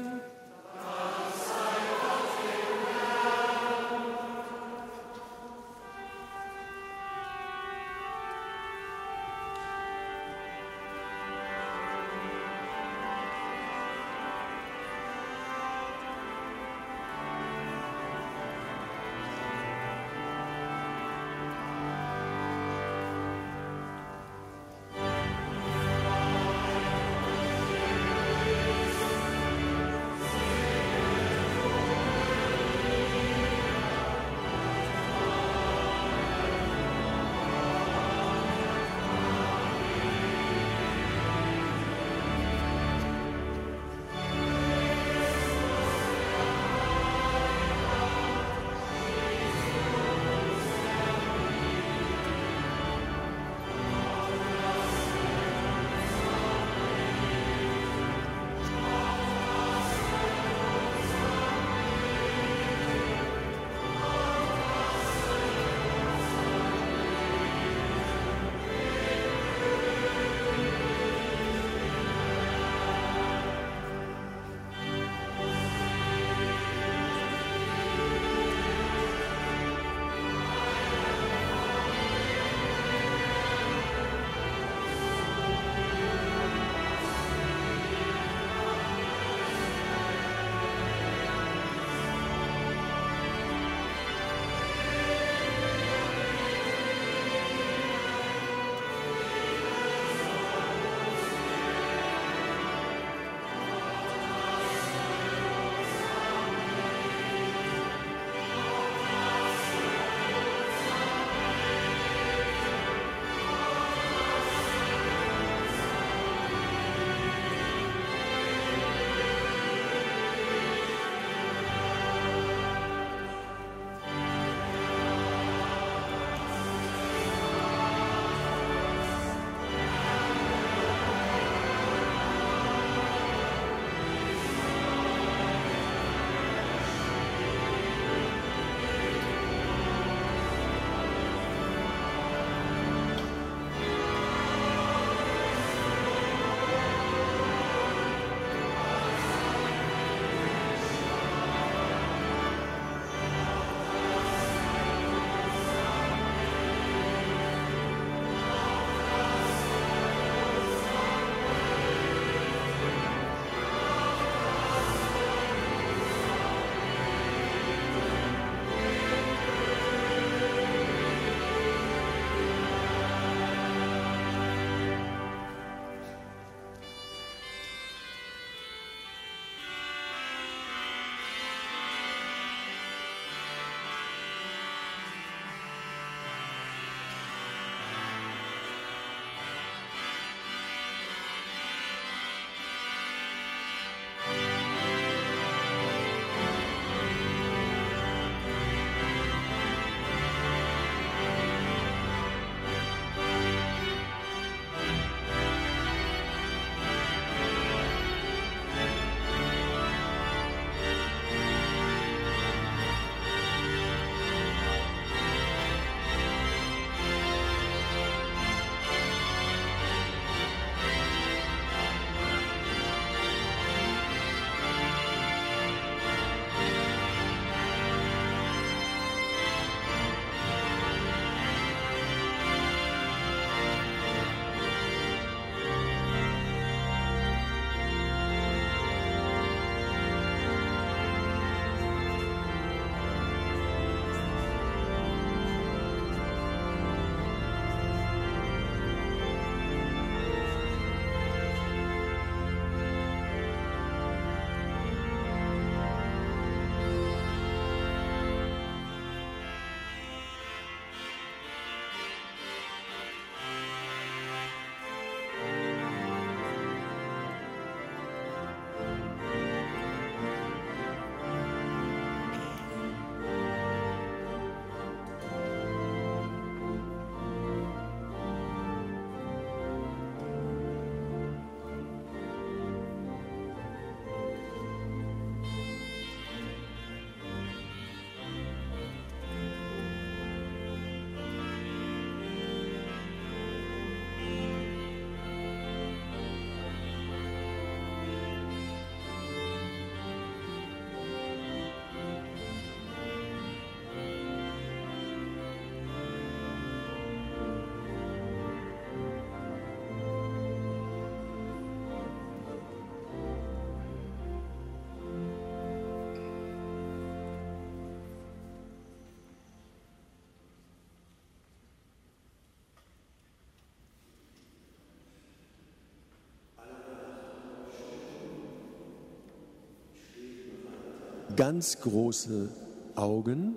Ganz große Augen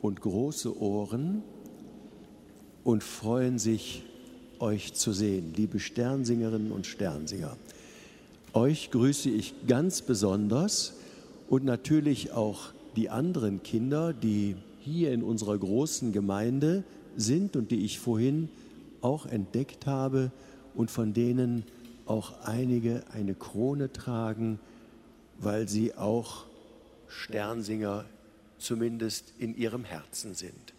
und große Ohren und freuen sich, euch zu sehen, liebe Sternsingerinnen und Sternsinger. Euch grüße ich ganz besonders und natürlich auch die anderen Kinder, die hier in unserer großen Gemeinde sind und die ich vorhin auch entdeckt habe und von denen auch einige eine Krone tragen, weil sie auch Sternsinger zumindest in ihrem Herzen sind.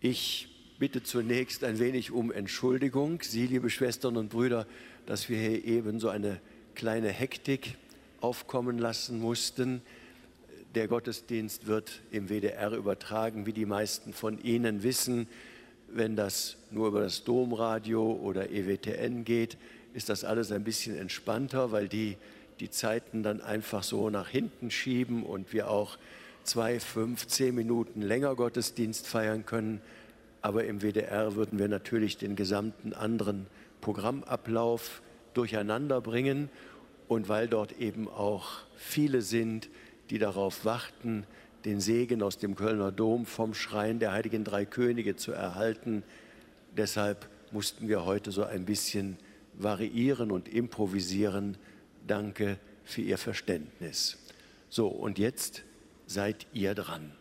Ich bitte zunächst ein wenig um Entschuldigung, Sie, liebe Schwestern und Brüder, dass wir hier eben so eine kleine Hektik aufkommen lassen mussten. Der Gottesdienst wird im WDR übertragen, wie die meisten von Ihnen wissen. Wenn das nur über das Domradio oder EWTN geht, ist das alles ein bisschen entspannter, weil die die Zeiten dann einfach so nach hinten schieben und wir auch zwei, fünf, zehn Minuten länger Gottesdienst feiern können. Aber im WDR würden wir natürlich den gesamten anderen Programmablauf durcheinander bringen. Und weil dort eben auch viele sind, die darauf warten, den Segen aus dem Kölner Dom vom Schrein der Heiligen Drei Könige zu erhalten, deshalb mussten wir heute so ein bisschen variieren und improvisieren. Danke für Ihr Verständnis. So, und jetzt seid ihr dran.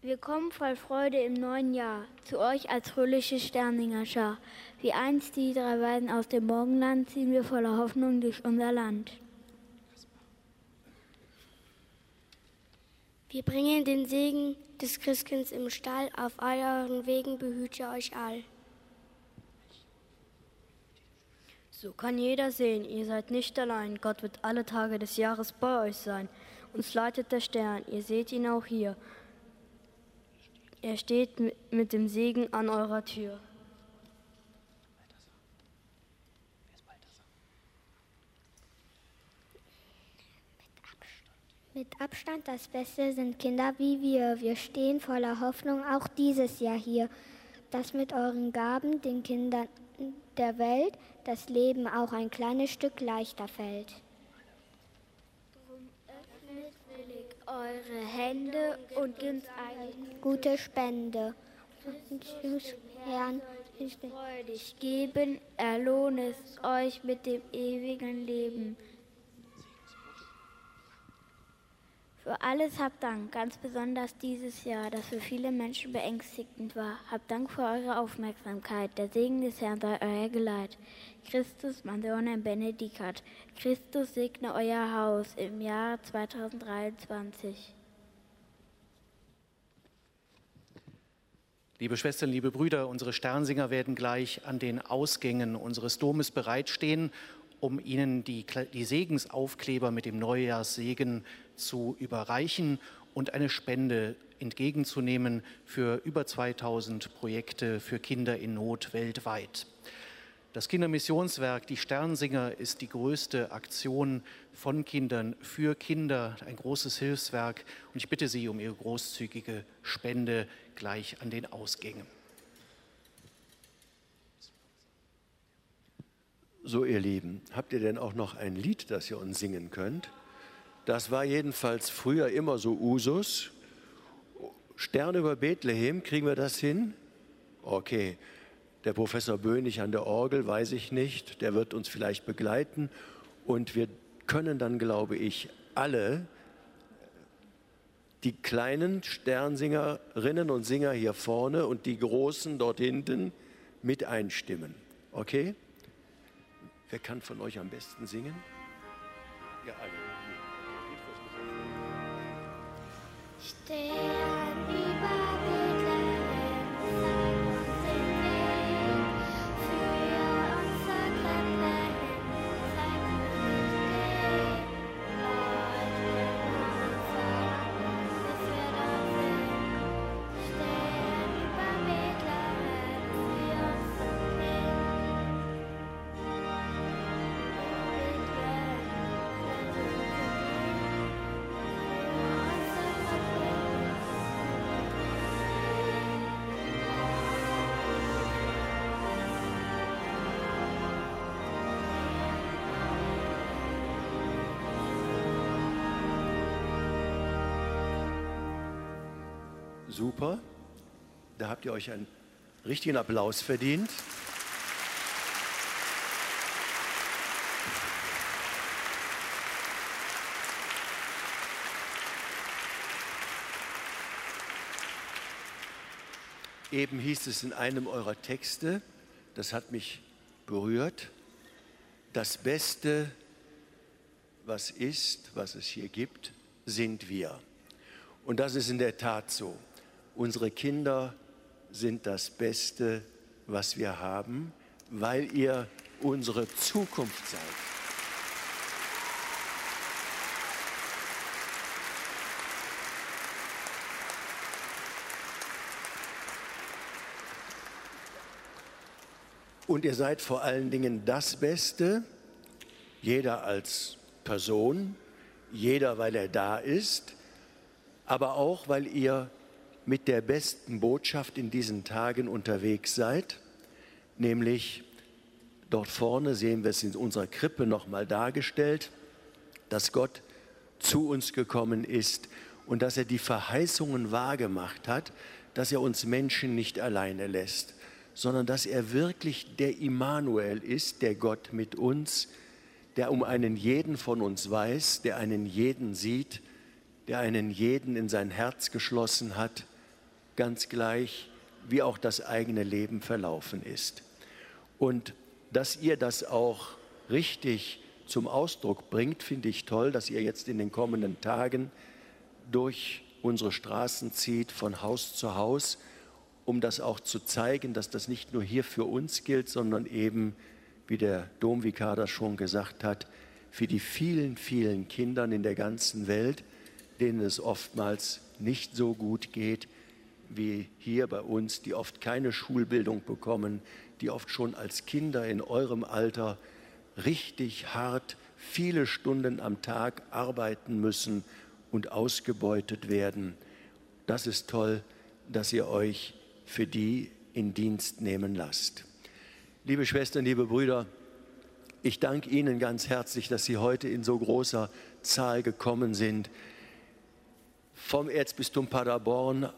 Wir kommen voll Freude im neuen Jahr zu euch als fröhliche Sterninger Schar. Wie einst die drei Weisen aus dem Morgenland ziehen wir voller Hoffnung durch unser Land. Wir bringen den Segen des Christkinds im Stall, auf euren Wegen behüte euch all. So kann jeder sehen, ihr seid nicht allein. Gott wird alle Tage des Jahres bei euch sein. Uns leitet der Stern, ihr seht ihn auch hier. Er steht mit dem Segen an eurer Tür. Mit Abstand das Beste sind Kinder wie wir. Wir stehen voller Hoffnung auch dieses Jahr hier, dass mit euren Gaben den Kindern der Welt das Leben auch ein kleines Stück leichter fällt. Drum öffnet willig eure Hände und gebt eine gute Spende. Und Herrn freudig geben, erlohnt es euch mit dem ewigen Leben. Für alles habt Dank, ganz besonders dieses Jahr, das für viele Menschen beängstigend war. Habt Dank für eure Aufmerksamkeit. Der Segen des Herrn sei euer Geleit. Christus Madonna Benedicat. Christus segne euer Haus im Jahr 2023. Liebe Schwestern, liebe Brüder, unsere Sternsinger werden gleich an den Ausgängen unseres Domes bereitstehen, um Ihnen die, die Segensaufkleber mit dem Neujahrssegen zu überreichen und eine Spende entgegenzunehmen für über 2000 Projekte für Kinder in Not weltweit. Das Kindermissionswerk Die Sternsinger ist die größte Aktion von Kindern für Kinder, ein großes Hilfswerk. Und ich bitte Sie um Ihre großzügige Spende gleich an den Ausgängen. So, ihr Lieben, habt ihr denn auch noch ein Lied, das ihr uns singen könnt? Das war jedenfalls früher immer so Usus. Stern über Bethlehem, kriegen wir das hin? Okay. Der Professor Böhnig an der Orgel, weiß ich nicht, der wird uns vielleicht begleiten. Und wir können dann, glaube ich, alle die kleinen Sternsingerinnen und Singer hier vorne und die großen dort hinten mit einstimmen. Okay? Wer kann von euch am besten singen? Ja, alle. Stern über Super. Da habt ihr euch einen richtigen Applaus verdient. Eben hieß es in einem eurer Texte, das hat mich berührt, das Beste, was ist, was es hier gibt, sind wir. Und das ist in der Tat so. Unsere Kinder sind das Beste, was wir haben, weil ihr unsere Zukunft seid. Und ihr seid vor allen Dingen das Beste, jeder als Person, jeder, weil er da ist, aber auch, weil ihr mit der besten Botschaft in diesen Tagen unterwegs seid, nämlich dort vorne sehen wir es in unserer Krippe nochmal dargestellt, dass Gott zu uns gekommen ist und dass er die Verheißungen wahrgemacht hat, dass er uns Menschen nicht alleine lässt sondern dass er wirklich der Immanuel ist, der Gott mit uns, der um einen jeden von uns weiß, der einen jeden sieht, der einen jeden in sein Herz geschlossen hat, ganz gleich, wie auch das eigene Leben verlaufen ist. Und dass ihr das auch richtig zum Ausdruck bringt, finde ich toll, dass ihr jetzt in den kommenden Tagen durch unsere Straßen zieht, von Haus zu Haus um das auch zu zeigen, dass das nicht nur hier für uns gilt, sondern eben, wie der Domvikar das schon gesagt hat, für die vielen, vielen Kindern in der ganzen Welt, denen es oftmals nicht so gut geht wie hier bei uns, die oft keine Schulbildung bekommen, die oft schon als Kinder in eurem Alter richtig hart viele Stunden am Tag arbeiten müssen und ausgebeutet werden. Das ist toll, dass ihr euch für die in Dienst nehmen lasst. Liebe Schwestern, liebe Brüder, ich danke Ihnen ganz herzlich, dass Sie heute in so großer Zahl gekommen sind. Vom Erzbistum Paderborn,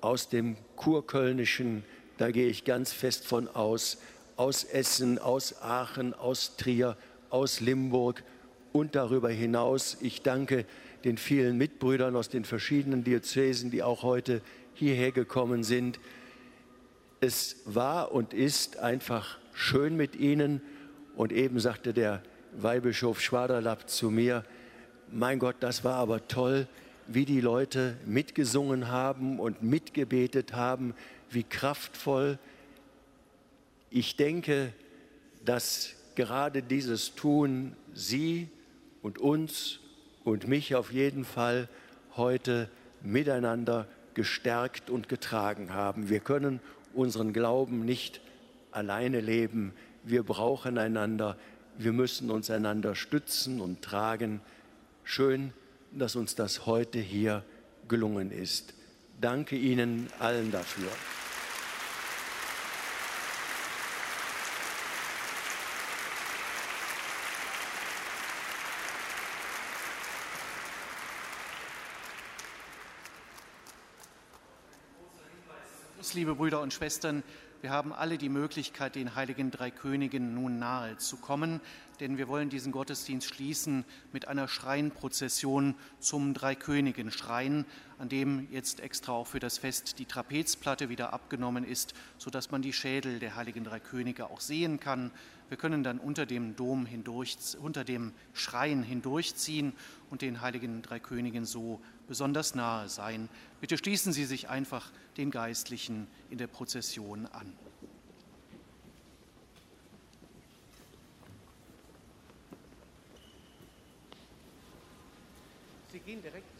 aus dem Kurkölnischen, da gehe ich ganz fest von aus, aus Essen, aus Aachen, aus Trier, aus Limburg und darüber hinaus. Ich danke den vielen Mitbrüdern aus den verschiedenen Diözesen, die auch heute hierher gekommen sind es war und ist einfach schön mit Ihnen. Und eben sagte der Weihbischof Schwaderlapp zu mir, mein Gott, das war aber toll, wie die Leute mitgesungen haben und mitgebetet haben, wie kraftvoll. Ich denke, dass gerade dieses Tun Sie und uns und mich auf jeden Fall heute miteinander gestärkt und getragen haben. Wir können unseren Glauben nicht alleine leben. Wir brauchen einander. Wir müssen uns einander stützen und tragen. Schön, dass uns das heute hier gelungen ist. Danke Ihnen allen dafür. liebe Brüder und Schwestern, wir haben alle die Möglichkeit, den heiligen drei Königen nun nahe zu kommen, denn wir wollen diesen Gottesdienst schließen mit einer Schreinprozession zum Dreikönigen-Schrein, an dem jetzt extra auch für das Fest die Trapezplatte wieder abgenommen ist, sodass man die Schädel der heiligen drei Könige auch sehen kann. Wir können dann unter dem Dom hindurch, unter dem Schrein hindurchziehen und den heiligen drei Königen so besonders nahe sein. Bitte schließen Sie sich einfach den Geistlichen in der Prozession an. Sie gehen direkt